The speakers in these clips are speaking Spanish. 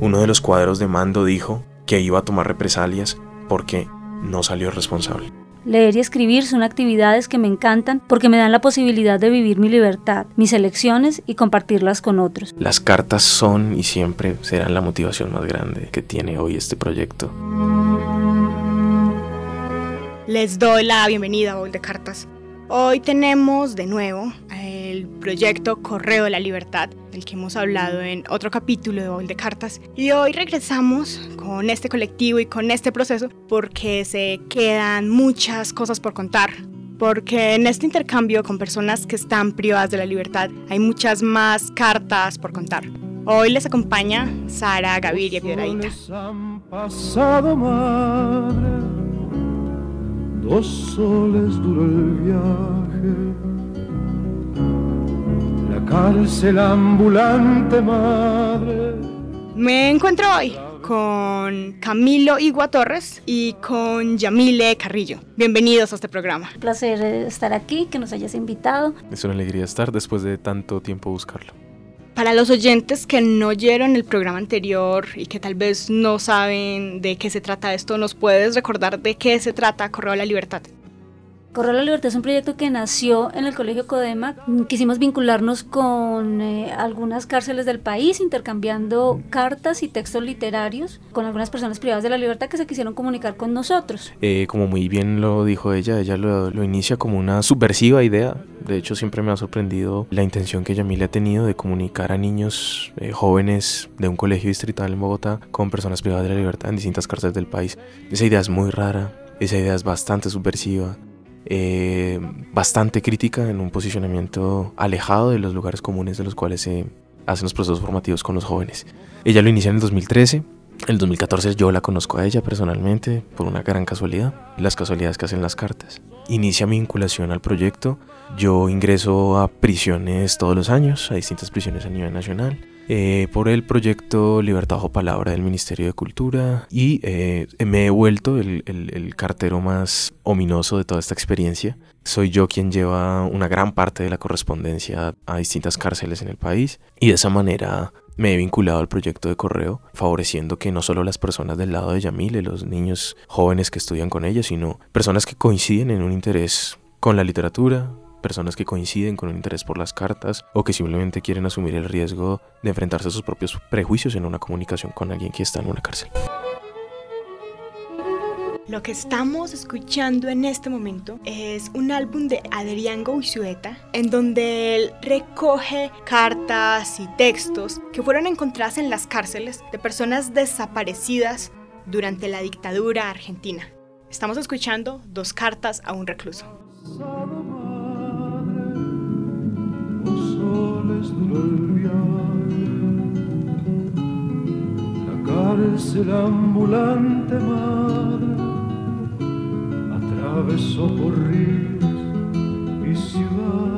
Uno de los cuadros de mando dijo que iba a tomar represalias porque no salió responsable. Leer y escribir son actividades que me encantan porque me dan la posibilidad de vivir mi libertad, mis elecciones y compartirlas con otros. Las cartas son y siempre serán la motivación más grande que tiene hoy este proyecto. Les doy la bienvenida a Bol de Cartas. Hoy tenemos de nuevo el proyecto Correo de la Libertad, del que hemos hablado en otro capítulo de Bol de Cartas. Y hoy regresamos con este colectivo y con este proceso porque se quedan muchas cosas por contar. Porque en este intercambio con personas que están privadas de la libertad hay muchas más cartas por contar. Hoy les acompaña Sara Gaviria Piedradita. Dos soles duró el viaje, la cárcel ambulante madre. Me encuentro hoy con Camilo Igua Torres y con Yamile Carrillo. Bienvenidos a este programa. Un placer estar aquí, que nos hayas invitado. Es una alegría estar después de tanto tiempo buscarlo. Para los oyentes que no oyeron el programa anterior y que tal vez no saben de qué se trata esto, ¿nos puedes recordar de qué se trata Correo a la Libertad? Correo la Libertad es un proyecto que nació en el Colegio Codema. Quisimos vincularnos con eh, algunas cárceles del país, intercambiando cartas y textos literarios con algunas personas privadas de la libertad que se quisieron comunicar con nosotros. Eh, como muy bien lo dijo ella, ella lo, lo inicia como una subversiva idea de hecho, siempre me ha sorprendido la intención que Yamile ha tenido de comunicar a niños eh, jóvenes de un colegio distrital en Bogotá con personas privadas de la libertad en distintas cárceles del país. Esa idea es muy rara, esa idea es bastante subversiva, eh, bastante crítica en un posicionamiento alejado de los lugares comunes de los cuales se hacen los procesos formativos con los jóvenes. Ella lo inicia en el 2013. En el 2014 yo la conozco a ella personalmente por una gran casualidad, las casualidades que hacen las cartas. Inicia mi vinculación al proyecto yo ingreso a prisiones todos los años, a distintas prisiones a nivel nacional, eh, por el proyecto Libertad bajo Palabra del Ministerio de Cultura y eh, me he vuelto el, el, cartero más ominoso de toda esta experiencia. Soy yo quien lleva una gran parte de la correspondencia a distintas cárceles en el país y de esa manera me he vinculado al proyecto de correo, favoreciendo que no solo las personas del lado de Yamile, los niños jóvenes que estudian con ella, sino personas que coinciden en un interés con la literatura, personas que coinciden con un interés por las cartas o que simplemente quieren asumir el riesgo de enfrentarse a sus propios prejuicios en una comunicación con alguien que está en una cárcel. Lo que estamos escuchando en este momento es un álbum de Adrián Gouzueta en donde él recoge cartas y textos que fueron encontradas en las cárceles de personas desaparecidas durante la dictadura argentina. Estamos escuchando dos cartas a un recluso. Cárcel ambulante madre atravesó por ríos y ciudad.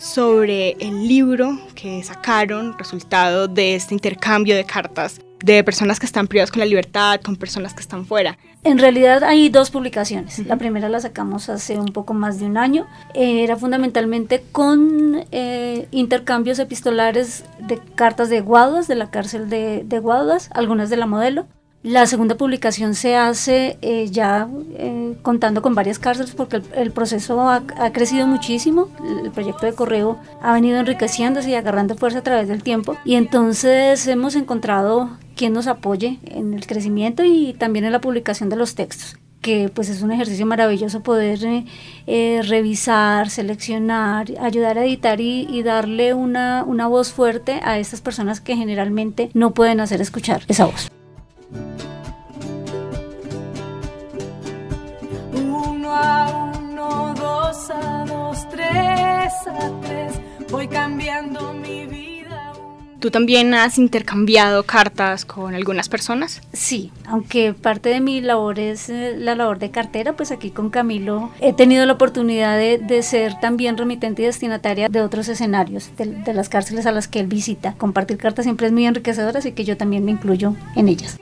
sobre el libro que sacaron, resultado de este intercambio de cartas. de personas que están privadas con la libertad, con personas que están fuera. En realidad hay dos publicaciones. La primera la sacamos hace un poco más de un año. era fundamentalmente con eh, intercambios epistolares de cartas de Guaduas, de la cárcel de, de Guaduas, algunas de la modelo. La segunda publicación se hace eh, ya eh, contando con varias cárceles porque el, proceso ha, crecido muchísimo, el proyecto de correo ha venido enriqueciéndose y agarrando fuerza a través del tiempo y entonces hemos encontrado quien nos apoye en el crecimiento y también en la publicación de los textos que pues es un ejercicio maravilloso poder eh, revisar, seleccionar, ayudar a editar y, y darle una, una voz fuerte a estas personas que generalmente no pueden hacer escuchar esa voz. Uno a uno, dos a dos, tres a tres, voy cambiando mi vida. ¿Tú también has intercambiado cartas con algunas personas? Sí, aunque parte de mi labor es eh, la labor de cartera, pues aquí con Camilo he tenido la oportunidad de, ser también remitente y destinataria de otros escenarios, de, de las cárceles a las que él visita. Compartir cartas siempre es muy enriquecedor, así que yo también me incluyo en ellas.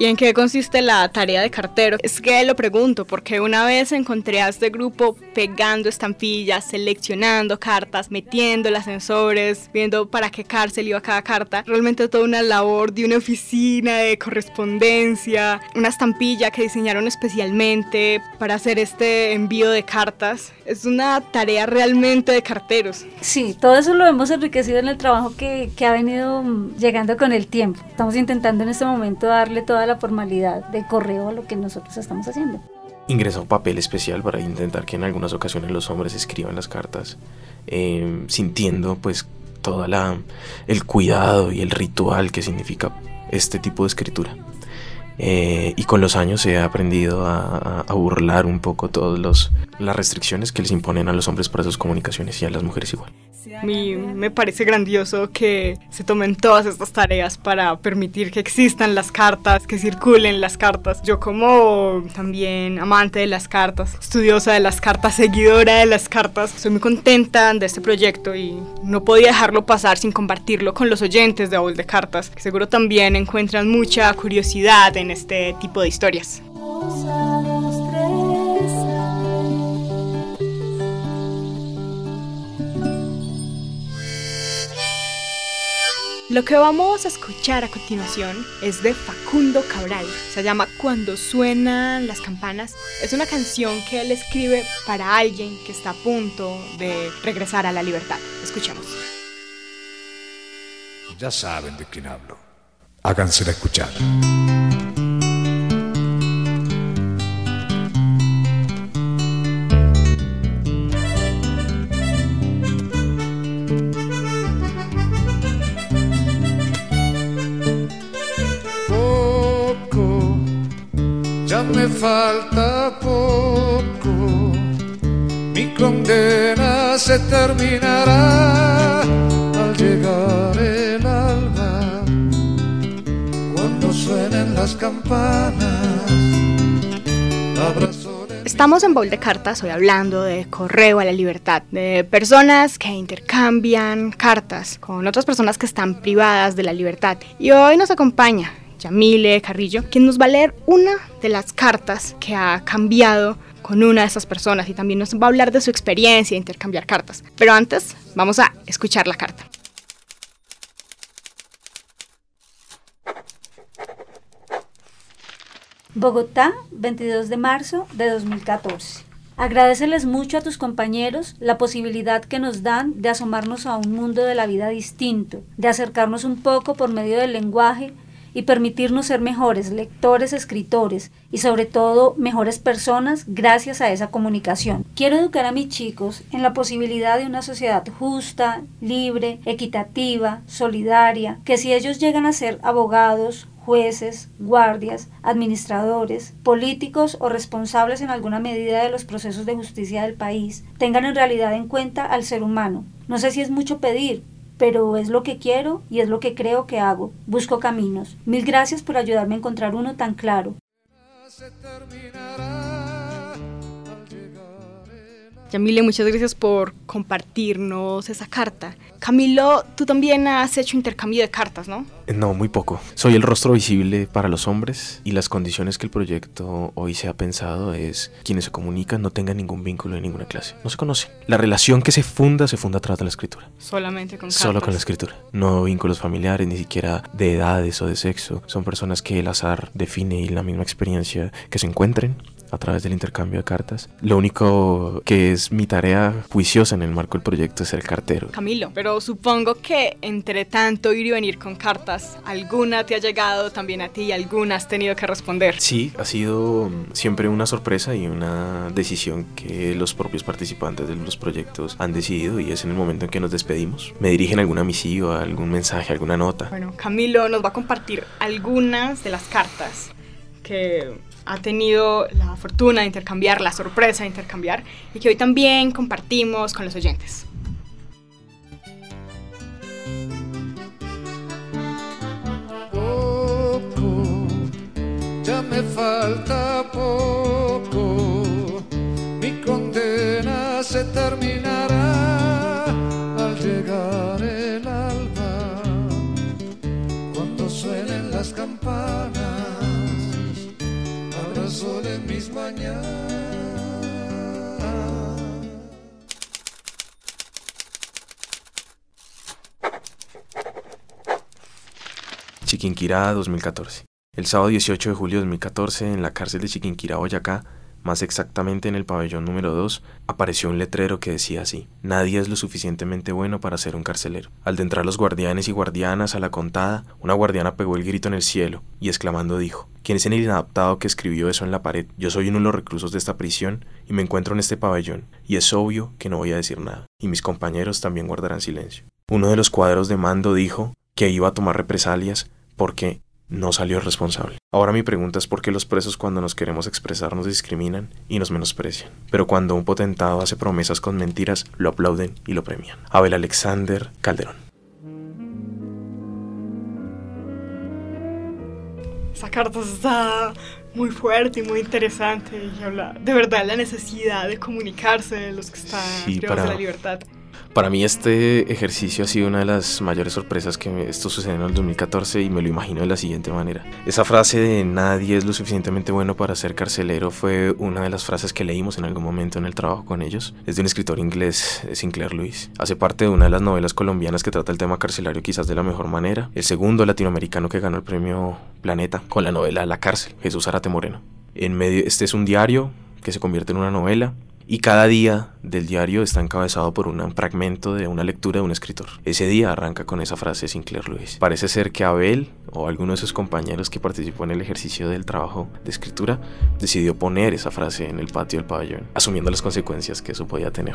¿Y en qué consiste la tarea de cartero? Es que lo pregunto porque una vez encontré a este grupo pegando estampillas, seleccionando cartas, metiendo sensores, viendo para qué cárcel iba cada carta. Realmente toda una labor de una oficina de correspondencia, una estampilla que diseñaron especialmente para hacer este envío de cartas. Es una tarea realmente de carteros. Sí, todo eso lo hemos enriquecido en el trabajo que, que ha venido llegando con el tiempo. Estamos intentando en este momento darle toda la formalidad de correo a lo que nosotros estamos haciendo. Ingresa un papel especial para intentar que en algunas ocasiones los hombres escriban las cartas, eh, sintiendo pues toda la el cuidado y el ritual que significa este tipo de escritura. Eh, y con los años he aprendido a, a, burlar un poco todas las restricciones que les imponen a los hombres para sus comunicaciones y a las mujeres igual. A mí me parece grandioso que se tomen todas estas tareas para permitir que existan las cartas, que circulen las cartas. Yo como también amante de las cartas, estudiosa de las cartas, seguidora de las cartas, estoy muy contenta de este proyecto y no podía dejarlo pasar sin compartirlo con los oyentes de Baúl de Cartas, que seguro también encuentran mucha curiosidad en este tipo de historias. Lo que vamos a escuchar a continuación es de Facundo Cabral. Se llama Cuando suenan las campanas. Es una canción que él escribe para alguien que está a punto de regresar a la libertad. Escuchemos. Ya saben de quién hablo. Háganse escuchar. Falta poco, mi condena se terminará al llegar el alba, cuando suenen las campanas. Estamos en Bowl de Cartas hoy hablando de correo a la libertad, de personas que intercambian cartas con otras personas que están privadas de la libertad. Y hoy nos acompaña Yamile Carrillo, quien nos va a leer una de las cartas que ha cambiado con una de esas personas y también nos va a hablar de su experiencia de intercambiar cartas. Pero antes, vamos a escuchar la carta. Bogotá, 22 de marzo de 2014. Agradeceles mucho a tus compañeros la posibilidad que nos dan de asomarnos a un mundo de la vida distinto, de acercarnos un poco por medio del lenguaje y permitirnos ser mejores lectores, escritores y sobre todo mejores personas gracias a esa comunicación. Quiero educar a mis chicos en la posibilidad de una sociedad justa, libre, equitativa, solidaria, que si ellos llegan a ser abogados, jueces, guardias, administradores, políticos o responsables en alguna medida de los procesos de justicia del país, tengan en realidad en cuenta al ser humano. No sé si es mucho pedir, pero es lo que quiero y es lo que creo que hago. Busco caminos. Mil gracias por ayudarme a encontrar uno tan claro. Yamile, muchas gracias por compartirnos esa carta. Camilo, tú también has hecho intercambio de cartas, ¿no? Eh, no, muy poco. Soy el rostro visible para los hombres y las condiciones que el proyecto hoy se ha pensado es quienes se comunican no tengan ningún vínculo de ninguna clase. No se conocen. La relación que se funda se funda a través de la escritura. Solamente con cartas. Solo con la escritura. No vínculos familiares, ni siquiera de edades o de sexo. Son personas que el azar define y la misma experiencia que se encuentren a través del intercambio de cartas. Lo único que es mi tarea juiciosa en el marco del proyecto es ser cartero. Camilo, pero supongo que entre tanto ir y venir con cartas, alguna te ha llegado también a ti y alguna has tenido que responder. Sí, ha sido mm, siempre una sorpresa y una decisión que los propios participantes de los proyectos han decidido y es en el momento en que nos despedimos. Me dirigen alguna misiva, algún mensaje, alguna nota. Bueno, Camilo nos va a compartir algunas de las cartas que ha tenido la fortuna de intercambiar, la sorpresa de intercambiar y que hoy también compartimos con los oyentes. Poco, ya me falta poco, mi condena se terminará Chiquinquirá 2014. El sábado 18 de julio de 2014, en la cárcel de Chiquinquirá, Boyacá, más exactamente en el pabellón número 2, apareció un letrero que decía así, Nadie es lo suficientemente bueno para ser un carcelero. Al de entrar los guardianes y guardianas a la contada, una guardiana pegó el grito en el cielo y exclamando dijo, ¿Quién es el inadaptado que escribió eso en la pared? Yo soy uno de los reclusos de esta prisión y me encuentro en este pabellón, y es obvio que no voy a decir nada, y mis compañeros también guardarán silencio. Uno de los cuadros de mando dijo que iba a tomar represalias porque no salió responsable. Ahora mi pregunta es por qué los presos cuando nos queremos expresar nos discriminan y nos menosprecian, pero cuando un potentado hace promesas con mentiras, lo aplauden y lo premian. Abel Alexander Calderón. Esa carta está muy fuerte y muy interesante y habla de verdad la necesidad de comunicarse de los que están Sí, privados para- de la libertad. Para mí este ejercicio ha sido una de las mayores sorpresas que me- esto sucedió en el 2014 y me lo imagino de la siguiente manera. Esa frase de nadie es lo suficientemente bueno para ser carcelero fue una de las frases que leímos en algún momento en el trabajo con ellos. Es de un escritor inglés, Sinclair Lewis. Hace parte de una de las novelas colombianas que trata el tema carcelario quizás de la mejor manera. El segundo latinoamericano que ganó el premio Planeta con la novela La cárcel, Jesús Arate Moreno. En medio, este es un diario que se convierte en una novela y cada día del diario está encabezado por un fragmento de una lectura de un escritor. Ese día arranca con esa frase de Sinclair Lewis. Parece ser que Abel o alguno de sus compañeros que participó en el ejercicio del trabajo de escritura decidió poner esa frase en el patio del pabellón, asumiendo las consecuencias que eso podía tener.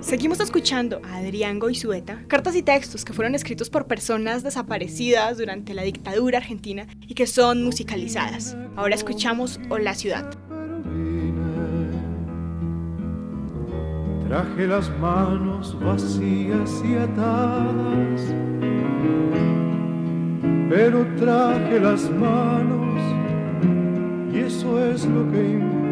Seguimos escuchando a Adrián Goizueta, cartas y textos que fueron escritos por personas desaparecidas durante la dictadura argentina y que son musicalizadas. Ahora escuchamos O la ciudad. Traje las manos vacías y atadas, pero traje las manos y eso es lo que importa.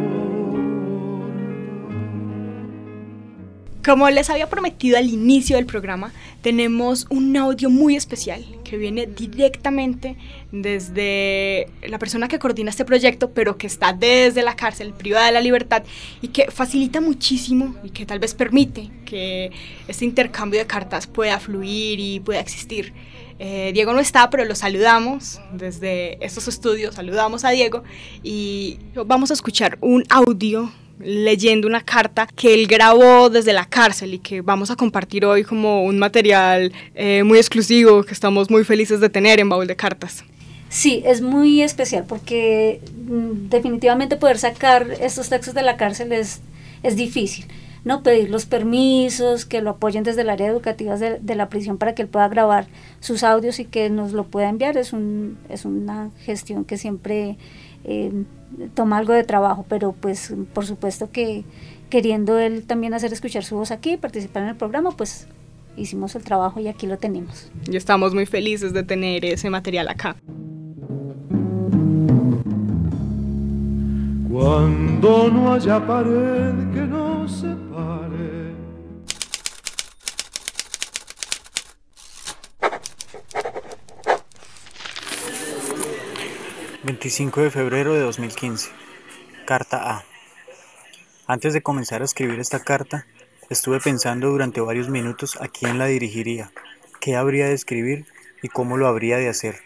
Como les había prometido al inicio del programa, tenemos un audio muy especial que viene directamente desde la persona que coordina este proyecto, pero que está desde la cárcel, privada de la libertad, y que facilita muchísimo y que tal vez permite que este intercambio de cartas pueda fluir y pueda existir. Eh, Diego no está, pero lo saludamos desde estos estudios, saludamos a Diego y vamos a escuchar un audio leyendo una carta que él grabó desde la cárcel y que vamos a compartir hoy como un material eh, muy exclusivo que estamos muy felices de tener en Baúl de Cartas. Sí, es muy especial porque mm, definitivamente poder sacar estos textos de la cárcel es, es difícil. ¿no? Pedir los permisos, que lo apoyen desde el área educativa de, de la prisión para que él pueda grabar sus audios y que nos lo pueda enviar. Es, un, es una gestión que siempre eh, toma algo de trabajo, pero pues por supuesto que queriendo él también hacer escuchar su voz aquí, participar en el programa, pues hicimos el trabajo y aquí lo tenemos. Y estamos muy felices de tener ese material acá. Cuando no haya pared que nos separe. ...25 de febrero de 2015... Carta A. Antes de comenzar a escribir esta carta, estuve pensando durante varios minutos a quién la dirigiría, qué habría de escribir y cómo lo habría de hacer.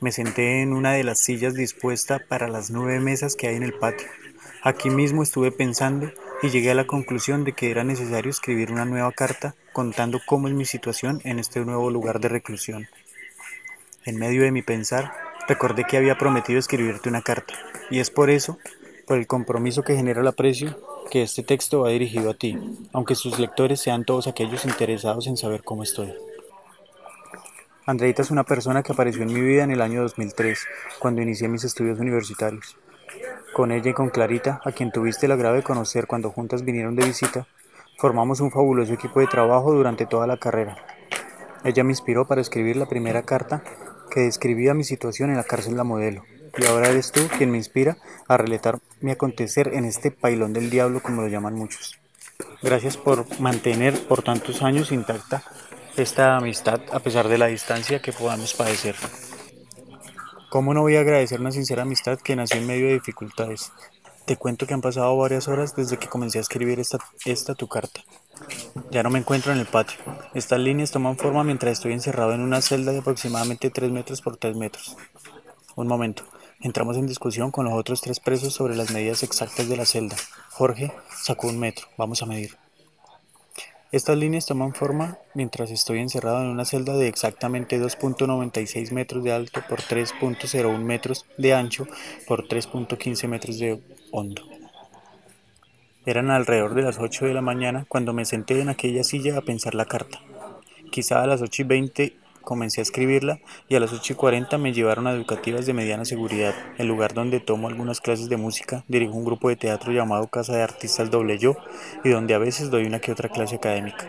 Me senté en una de las sillas dispuesta para las nueve mesas que hay en el patio. Aquí mismo estuve pensando y llegué a la conclusión de que era necesario escribir una nueva carta contando cómo es mi situación en este nuevo lugar de reclusión. En medio de mi pensar, recordé que había prometido escribirte una carta, y es por eso por el compromiso que genera el aprecio que este texto va dirigido a ti, aunque sus lectores sean todos aquellos interesados en saber cómo estoy. Andreita es una persona que apareció en mi vida en el año 2003, cuando inicié mis estudios universitarios. Con ella y con Clarita, a quien tuviste el agrado de conocer cuando juntas vinieron de visita, formamos un fabuloso equipo de trabajo durante toda la carrera. Ella me inspiró para escribir la primera carta que describía mi situación en la cárcel La Modelo, y ahora eres tú quien me inspira a relatar mi acontecer en este pailón del diablo como lo llaman muchos. Gracias por mantener por tantos años intacta esta amistad a pesar de la distancia que podamos padecer. ¿Cómo no voy a agradecer una sincera amistad que nació en medio de dificultades? Te cuento que han pasado varias horas desde que comencé a escribir esta, esta tu carta. Ya no me encuentro en el patio. Estas líneas toman forma mientras estoy encerrado en una celda de aproximadamente 3 metros por 3 metros. Un momento. Entramos en discusión con los otros tres presos sobre las medidas exactas de la celda. Jorge sacó un metro. Vamos a medir. Estas líneas toman forma mientras estoy encerrado en una celda de exactamente 2.96 metros de alto por 3.01 metros de ancho por 3.15 metros de hondo. Eran alrededor de las 8 de la mañana cuando me senté en aquella silla a pensar la carta. Quizá a las 8 y 20 Comencé a escribirla y a las 8 y 40 me llevaron a educativas de mediana seguridad, el lugar donde tomo algunas clases de música, dirijo un grupo de teatro llamado Casa de Artistas Doble Yo y donde a veces doy una que otra clase académica.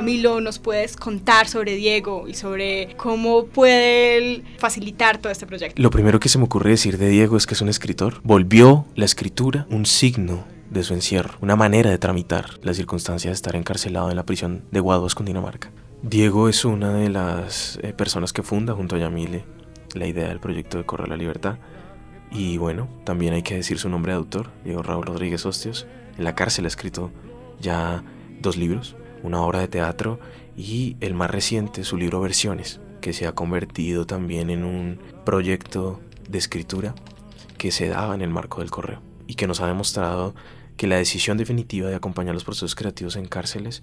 Camilo, ¿nos puedes contar sobre Diego y sobre cómo puede él facilitar todo este proyecto? Lo primero que se me ocurre decir de Diego es que es un escritor. Volvió la escritura un signo de su encierro, una manera de tramitar la circunstancia de estar encarcelado en la prisión de Guaduas, Cundinamarca. Diego es una de las eh, personas que funda junto a Yamile la idea del proyecto de Correr la Libertad. Y bueno, también hay que decir su nombre de autor, Diego Raúl Rodríguez Hostios. En la cárcel ha escrito ya dos libros, una obra de teatro y el más reciente, su libro Versiones, que se ha convertido también en un proyecto de escritura que se daba en el marco del correo y que nos ha demostrado que la decisión definitiva de acompañar los procesos creativos en cárceles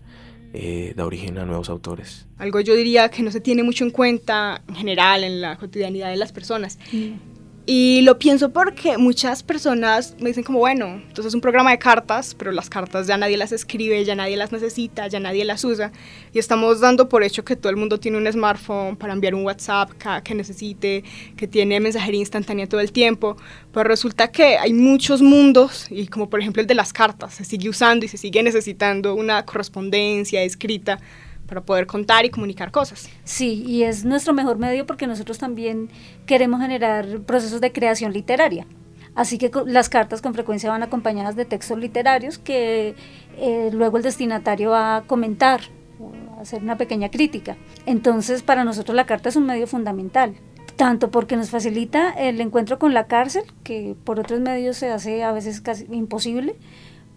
eh, da origen a nuevos autores. Algo yo diría que no se tiene mucho en cuenta en general en la cotidianidad de las personas. Y lo pienso porque muchas personas me dicen como, bueno, entonces es un programa de cartas, pero las cartas ya nadie las escribe, ya nadie las necesita, ya nadie las usa. Y estamos dando por hecho que todo el mundo tiene un smartphone para enviar un WhatsApp cada que necesite, que tiene mensajería instantánea todo el tiempo. Pero resulta que hay muchos mundos, y como por ejemplo el de las cartas, se sigue usando y se sigue necesitando una correspondencia escrita para poder contar y comunicar cosas. Sí, y es nuestro mejor medio porque nosotros también queremos generar procesos de creación literaria. Así que las cartas con frecuencia van acompañadas de textos literarios que eh, luego el destinatario va a comentar, a hacer una pequeña crítica. Entonces, para nosotros la carta es un medio fundamental, tanto porque nos facilita el encuentro con la cárcel, que por otros medios se hace a veces casi imposible,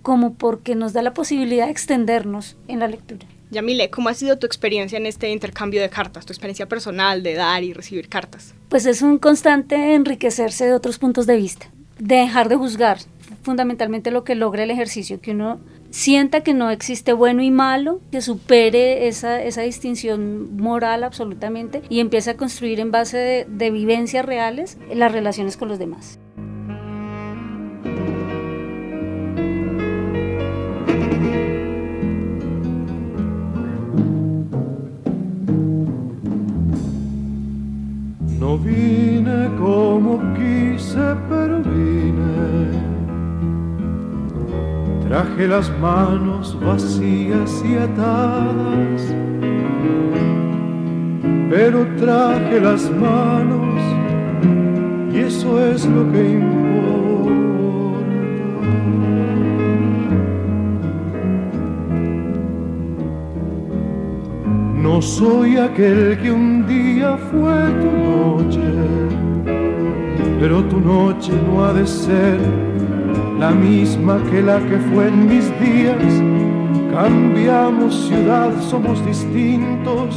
como porque nos da la posibilidad de extendernos en la lectura. Yamile, ¿cómo ha sido tu experiencia en este intercambio de cartas, tu experiencia personal de dar y recibir cartas? Pues es un constante enriquecerse de otros puntos de vista, de dejar de juzgar, fundamentalmente lo que logra el ejercicio, que uno sienta que no existe bueno y malo, que supere esa, esa distinción moral absolutamente y empiece a construir en base de vivencias reales las relaciones con los demás. Como quise, pero vine. Traje las manos vacías y atadas pero traje las manos y eso es lo que importa. No soy aquel que un día fue tu noche, pero tu noche no ha de ser la misma que la que fue en mis días. Cambiamos ciudad, somos distintos.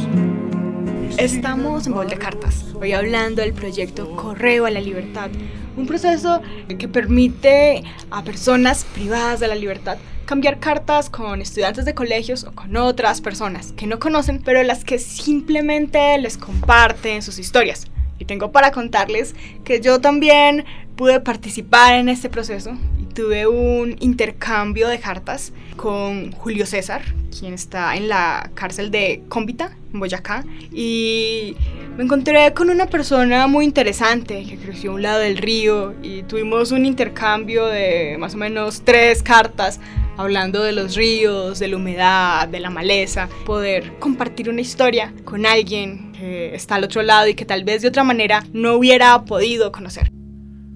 Estamos en Bol de Cartas, hoy hablando del proyecto Correo a la Libertad, un proceso que permite a personas privadas de la libertad cambiar cartas con estudiantes de colegios o con otras personas que no conocen, pero las que simplemente les comparten sus historias. Tengo para contarles que yo también pude participar en este proceso. Y tuve un intercambio de cartas con Julio César, quien está en la cárcel de Cómbita, en Boyacá, y me encontré con una persona muy interesante que creció a un lado del río y tuvimos un intercambio de más o menos tres cartas hablando de los ríos, de la humedad, de la maleza, poder compartir una historia con alguien que está al otro lado y que tal vez de otra manera no hubiera podido conocer.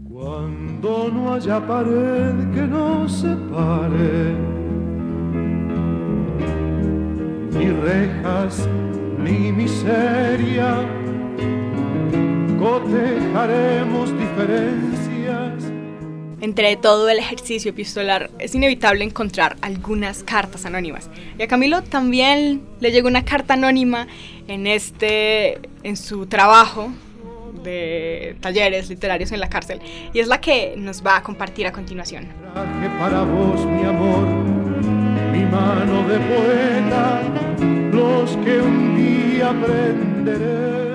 Cuando no haya pared que nos separe, ni rejas, ni miseria, cotejaremos diferencias. Entre todo el ejercicio epistolar es inevitable encontrar algunas cartas anónimas. Y a Camilo también le llegó una carta anónima en este en su trabajo de talleres literarios en la cárcel y es la que nos va a compartir a continuación. Para vos, mi amor, mi mano de poeta, los que un día aprenderé.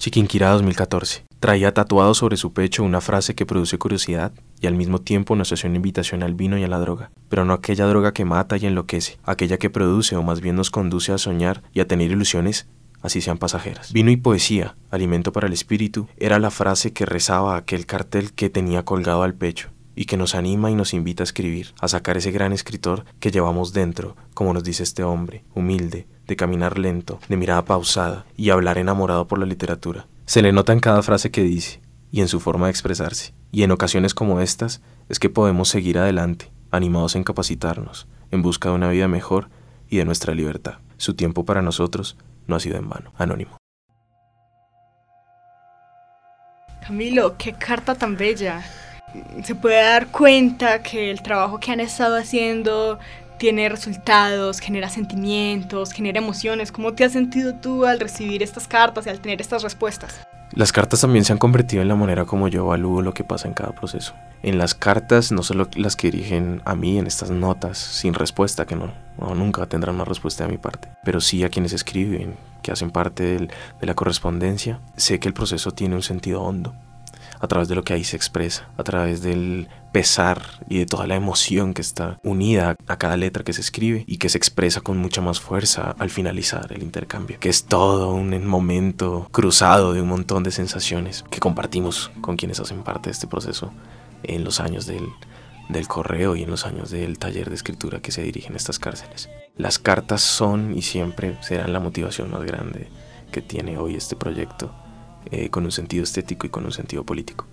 Chiquinquirá 2014. Traía tatuado sobre su pecho una frase que produce curiosidad y al mismo tiempo nos hace una invitación al vino y a la droga, pero no aquella droga que mata y enloquece, aquella que produce o más bien nos conduce a soñar y a tener ilusiones, así sean pasajeras. Vino y poesía, alimento para el espíritu, era la frase que rezaba aquel cartel que tenía colgado al pecho y que nos anima y nos invita a escribir, a sacar ese gran escritor que llevamos dentro, como nos dice este hombre, humilde, de caminar lento, de mirada pausada y hablar enamorado por la literatura. Se le nota en cada frase que dice y en su forma de expresarse. Y en ocasiones como estas es que podemos seguir adelante, animados en capacitarnos, en busca de una vida mejor y de nuestra libertad. Su tiempo para nosotros no ha sido en vano. Anónimo. Camilo, qué carta tan bella. Se puede dar cuenta que el trabajo que han estado haciendo tiene resultados, genera sentimientos, genera emociones. ¿Cómo te has sentido tú al recibir estas cartas y al tener estas respuestas? Las cartas también se han convertido en la manera como yo evalúo lo que pasa en cada proceso. En las cartas, no solo las que dirigen a mí en estas notas sin respuesta, que no, no, nunca tendrán una respuesta de mi parte, pero sí a quienes escriben, que hacen parte de la correspondencia, sé que el proceso tiene un sentido hondo a través de lo que ahí se expresa, a través del pesar y de toda la emoción que está unida a cada letra que se escribe y que se expresa con mucha más fuerza al finalizar el intercambio, que es todo un momento cruzado de un montón de sensaciones que compartimos con quienes hacen parte de este proceso en los años del, del correo y en los años del taller de escritura que se dirigen estas cárceles. Las cartas son y siempre serán la motivación más grande que tiene hoy este proyecto eh, con un sentido estético y con un sentido político.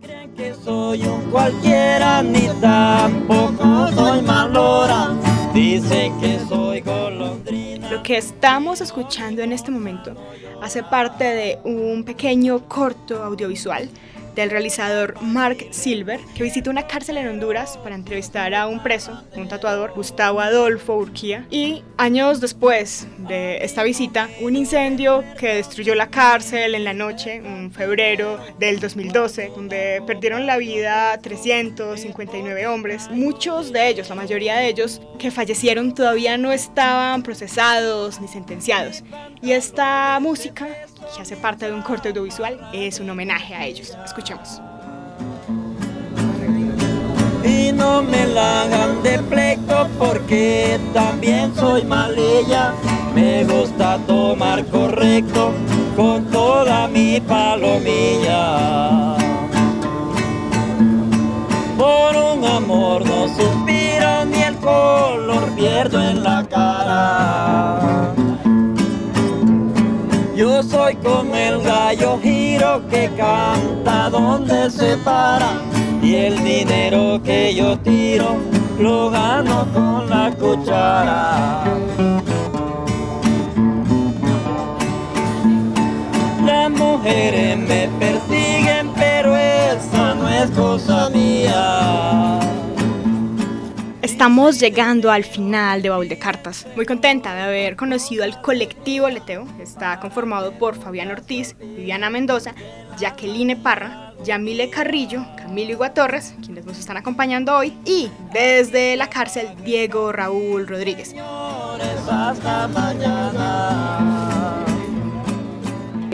creen que soy un cualquiera ni tampoco soy malora. Dicen que soy golondrina. Lo que estamos escuchando en este momento hace parte de un pequeño corto audiovisual del realizador Mark Silver, que visita una cárcel en Honduras para entrevistar a un preso, un tatuador, Gustavo Adolfo Urquía. Y años después de esta visita, un incendio que destruyó la cárcel en la noche, en febrero del 2012, donde perdieron la vida 359 hombres. Muchos de ellos, la mayoría de ellos que fallecieron todavía no estaban procesados ni sentenciados. Y esta música, que hace parte de un corte audiovisual, es un homenaje a ellos. Escuchemos. Y no me la hagan de pleito porque también soy malilla. Me gusta tomar correcto con toda mi palomilla. Yo soy como el gallo giro que canta donde se para y el dinero que yo tiro lo gano con la cuchara. Las mujeres me persiguen, pero esa no es cosa mía. Estamos llegando al final de Baúl de Cartas. Muy contenta de haber conocido al colectivo Leteo. Está conformado por Fabián Ortiz, Viviana Mendoza, Jacqueline Parra, Yamile Carrillo, Camilo Iguatorres, quienes nos están acompañando hoy, y desde la cárcel Diego Raúl Rodríguez.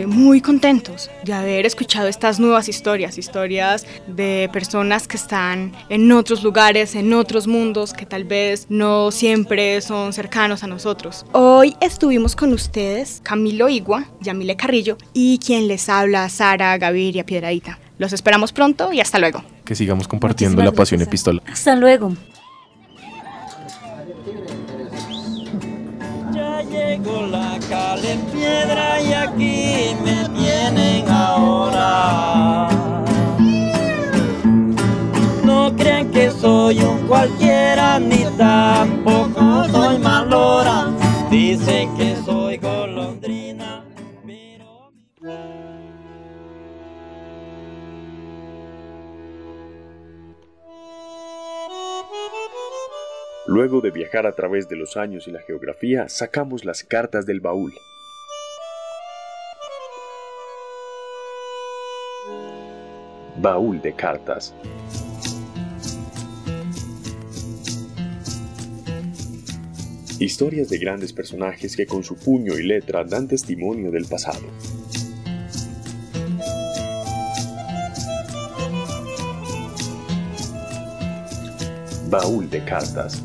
Muy contentos de haber escuchado estas nuevas historias, historias de personas que están en otros lugares, en otros mundos, que tal vez no siempre son cercanos a nosotros. Hoy estuvimos con ustedes Camilo Igua, Yamile Carrillo y quien les habla, Sara Gaviria Piedradita. Los esperamos pronto y hasta luego. Que sigamos compartiendo Muchísimas la pasión gracias. epistolar. Hasta luego. Llegó la cal en piedra y aquí me tienen ahora. No crean que soy un cualquiera ni tampoco soy malora. Dicen que soy Luego de viajar a través de los años y la geografía, sacamos las cartas del baúl. Baúl de cartas. Historias de grandes personajes que con su puño y letra dan testimonio del pasado. Baúl de cartas.